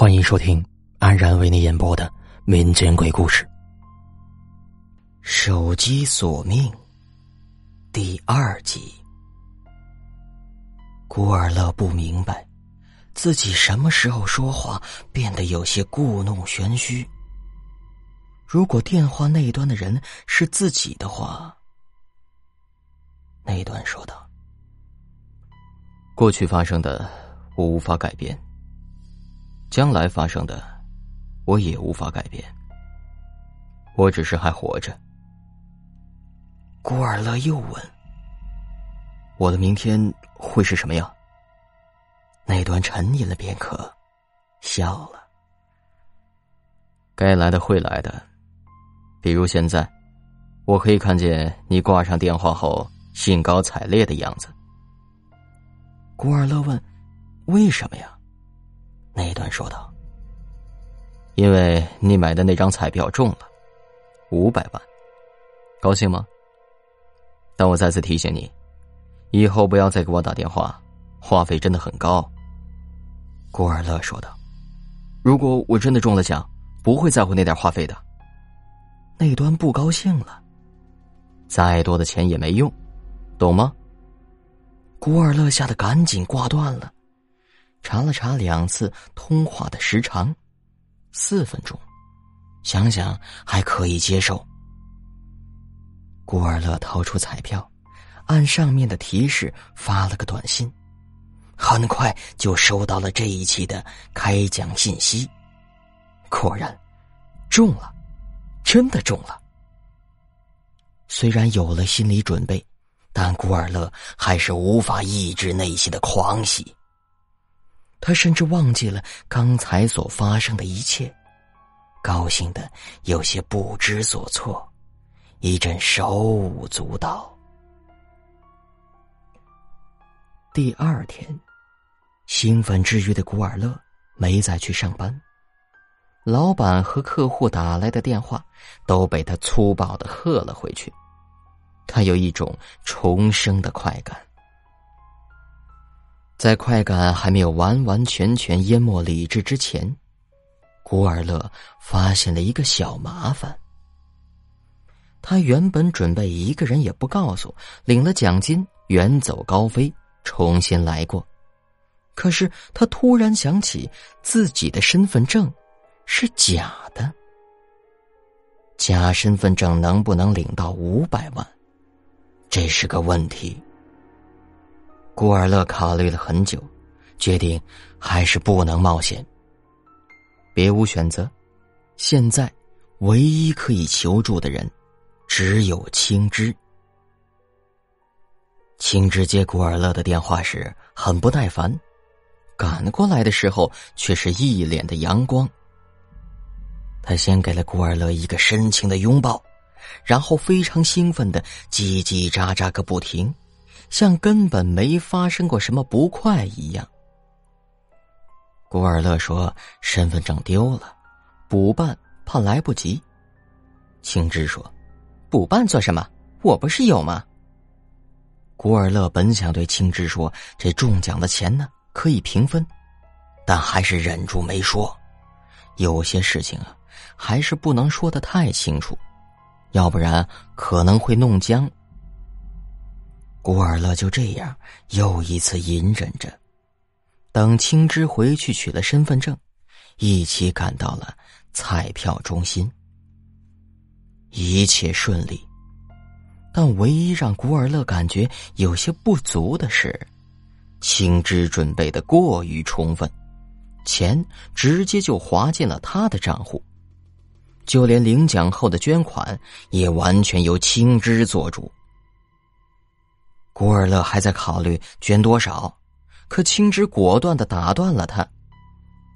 欢迎收听安然为你演播的民间鬼故事。手机索命第二集。古尔乐不明白，自己什么时候说话变得有些故弄玄虚。如果电话那端的人是自己的话，那端说道：“过去发生的，我无法改变。”将来发生的，我也无法改变。我只是还活着。古尔勒又问：“我的明天会是什么样？”那段沉吟了片刻，笑了：“该来的会来的，比如现在，我可以看见你挂上电话后兴高采烈的样子。”古尔勒问：“为什么呀？”那一段说道：“因为你买的那张彩票中了五百万，高兴吗？但我再次提醒你，以后不要再给我打电话，话费真的很高。”古尔乐说道：“如果我真的中了奖，不会在乎那点话费的。”那端不高兴了：“再多的钱也没用，懂吗？”古尔乐吓得赶紧挂断了。查了查两次通话的时长，四分钟，想想还可以接受。古尔乐掏出彩票，按上面的提示发了个短信，很快就收到了这一期的开奖信息。果然，中了，真的中了。虽然有了心理准备，但古尔乐还是无法抑制内心的狂喜。他甚至忘记了刚才所发生的一切，高兴的有些不知所措，一阵手舞足蹈。第二天，兴奋之余的古尔乐没再去上班，老板和客户打来的电话都被他粗暴的喝了回去，他有一种重生的快感。在快感还没有完完全全淹没理智之前，古尔乐发现了一个小麻烦。他原本准备一个人也不告诉，领了奖金远走高飞，重新来过。可是他突然想起自己的身份证是假的，假身份证能不能领到五百万？这是个问题。古尔乐考虑了很久，决定还是不能冒险。别无选择，现在唯一可以求助的人只有青枝。青枝接古尔乐的电话时很不耐烦，赶过来的时候却是一脸的阳光。他先给了古尔乐一个深情的拥抱，然后非常兴奋的叽叽喳喳个不停。像根本没发生过什么不快一样。古尔乐说：“身份证丢了，补办怕来不及。”青枝说：“补办做什么？我不是有吗？”古尔乐本想对青枝说：“这中奖的钱呢，可以平分。”但还是忍住没说。有些事情啊，还是不能说的太清楚，要不然可能会弄僵。古尔乐就这样又一次隐忍着，等青枝回去取了身份证，一起赶到了彩票中心。一切顺利，但唯一让古尔乐感觉有些不足的是，青枝准备的过于充分，钱直接就划进了他的账户，就连领奖后的捐款也完全由青枝做主。古尔乐还在考虑捐多少，可青枝果断的打断了他，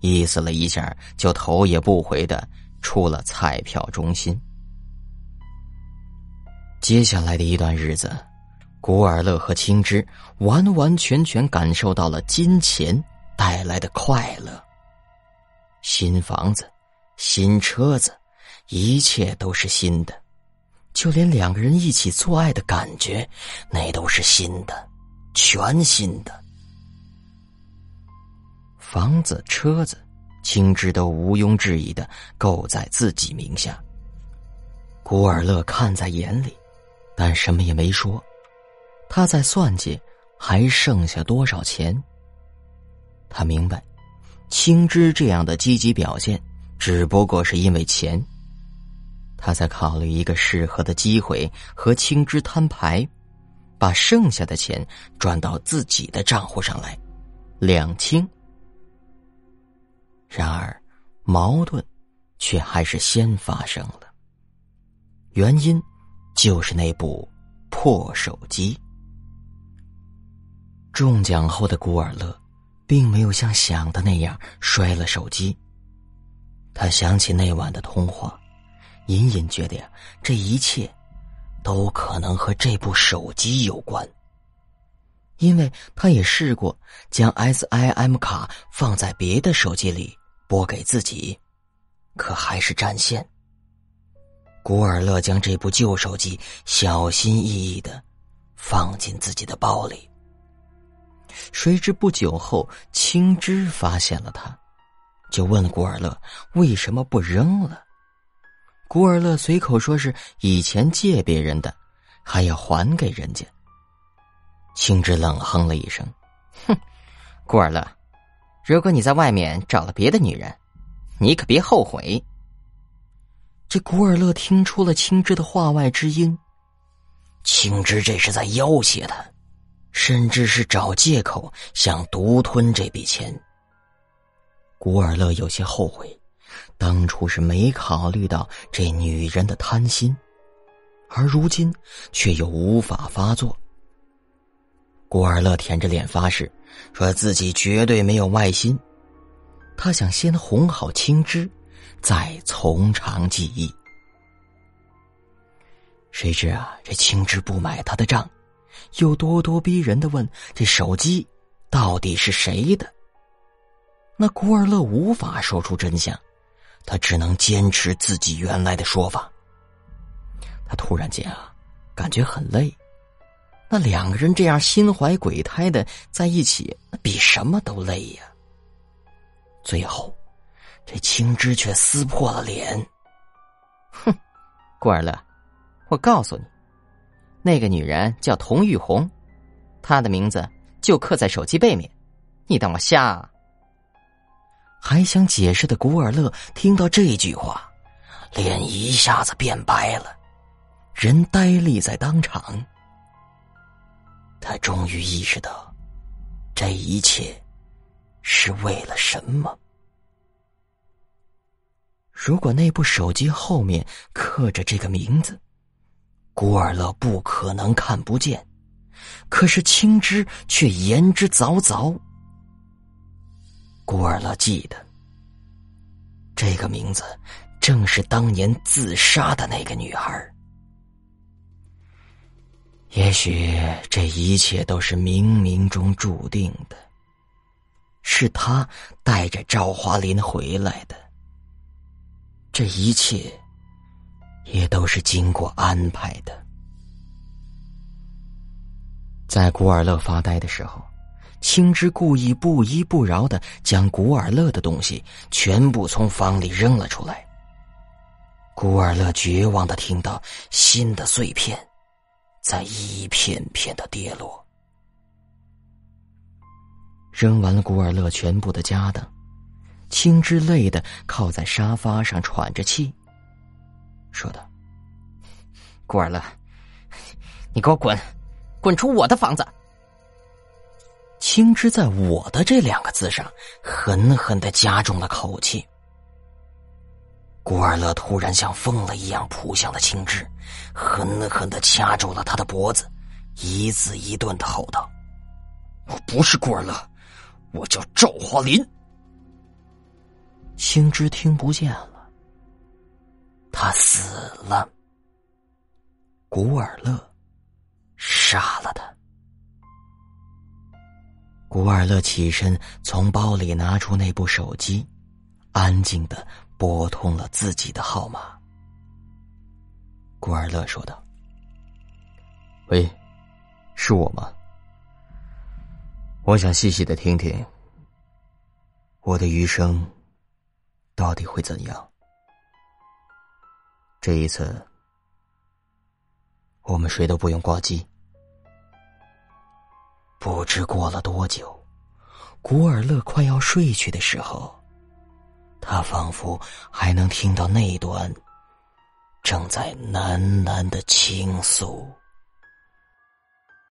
意思了一下，就头也不回的出了彩票中心。接下来的一段日子，古尔乐和青枝完完全全感受到了金钱带来的快乐。新房子，新车子，一切都是新的。就连两个人一起做爱的感觉，那都是新的，全新的。房子、车子、青枝都毋庸置疑的购在自己名下。古尔乐看在眼里，但什么也没说。他在算计还剩下多少钱。他明白，青枝这样的积极表现只不过是因为钱。他在考虑一个适合的机会和青枝摊牌，把剩下的钱转到自己的账户上来，两清。然而，矛盾却还是先发生了。原因就是那部破手机。中奖后的古尔乐，并没有像想的那样摔了手机。他想起那晚的通话，隐隐觉得呀，这一切都可能和这部手机有关。因为他也试过将 SIM 卡放在别的手机里拨给自己，可还是占线。古尔乐将这部旧手机小心翼翼的放进自己的包里。谁知不久后，青枝发现了他，就问古尔乐为什么不扔了。古尔乐随口说是以前借别人的，还要还给人家。青芝冷哼了一声：“哼，古尔乐，如果你在外面找了别的女人，你可别后悔。”这古尔乐听出了青芝的话外之音，青芝这是在要挟他，甚至是找借口想独吞这笔钱。古尔乐有些后悔，当初是没考虑到这女人的贪心，而如今却又无法发作。古尔乐舔着脸发誓，说自己绝对没有外心，他想先哄好青枝。再从长计议，谁知啊，这青枝不买他的账，又咄咄逼人的问：“这手机到底是谁的？”那古尔乐无法说出真相，他只能坚持自己原来的说法。他突然间啊，感觉很累。那两个人这样心怀鬼胎的在一起，那比什么都累呀。最后。这青枝却撕破了脸，哼，顾尔乐，我告诉你，那个女人叫童玉红，她的名字就刻在手机背面，你当我瞎？还想解释的古尔乐听到这句话，脸一下子变白了，人呆立在当场。他终于意识到，这一切是为了什么。如果那部手机后面刻着这个名字，古尔乐不可能看不见，可是青枝却言之凿凿。古尔乐记得，这个名字正是当年自杀的那个女孩。也许这一切都是冥冥中注定的，是他带着赵华林回来的。这一切，也都是经过安排的。在古尔乐发呆的时候，青枝故意不依不饶的将古尔乐的东西全部从房里扔了出来。古尔乐绝望的听到新的碎片，在一片片的跌落。扔完了古尔乐全部的家当。青枝累的靠在沙发上喘着气，说道：“古尔乐，你给我滚，滚出我的房子！”青枝在我的这两个字上狠狠的加重了口气。古尔乐突然像疯了一样扑向了青枝，狠狠的掐住了他的脖子，一字一顿的吼道：“我不是古尔乐，我叫赵华林。”青枝听不见了，他死了。古尔乐杀了他。古尔乐起身，从包里拿出那部手机，安静的拨通了自己的号码。古尔乐说道：“喂，是我吗？我想细细的听听，我的余生。”到底会怎样？这一次，我们谁都不用挂机。不知过了多久，古尔勒快要睡去的时候，他仿佛还能听到那段正在喃喃的倾诉。